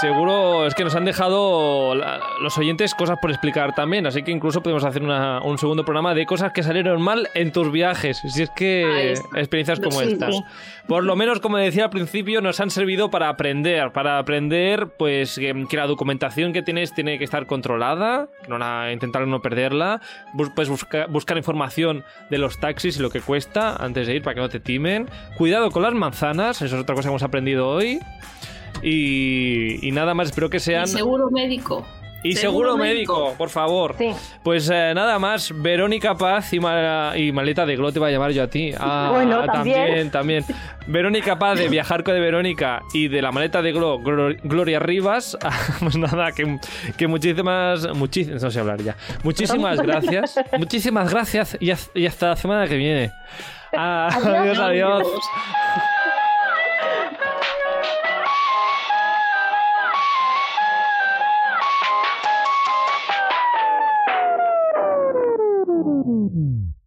Seguro es que nos han dejado los oyentes cosas por explicar también, así que incluso podemos hacer un segundo programa de cosas que salieron mal en tus viajes, si es que experiencias como estas. Por lo menos, como decía al principio, nos han servido para aprender, para aprender pues que, la documentación que tienes tiene que estar controlada, no intentar no perderla, pues buscar información de los taxis y lo que cuesta antes de ir para que no te timen. Cuidado con las manzanas, eso es otra cosa que hemos aprendido hoy. Y, nada más, espero que sean... seguro médico. Y seguro, médico, por favor. Pues eh, nada más, Verónica Paz y, Maleta de Glo te va a llamar yo a ti. Ah, bueno, también, también. Verónica Paz de Viajar con de Verónica y de la Maleta de Glo, Gloria Rivas. pues nada, que, muchísimas, muchísimas, no sé hablar ya. Muchísimas gracias. muchísimas gracias y, hasta la semana que viene. adiós. adiós. Mm-mm.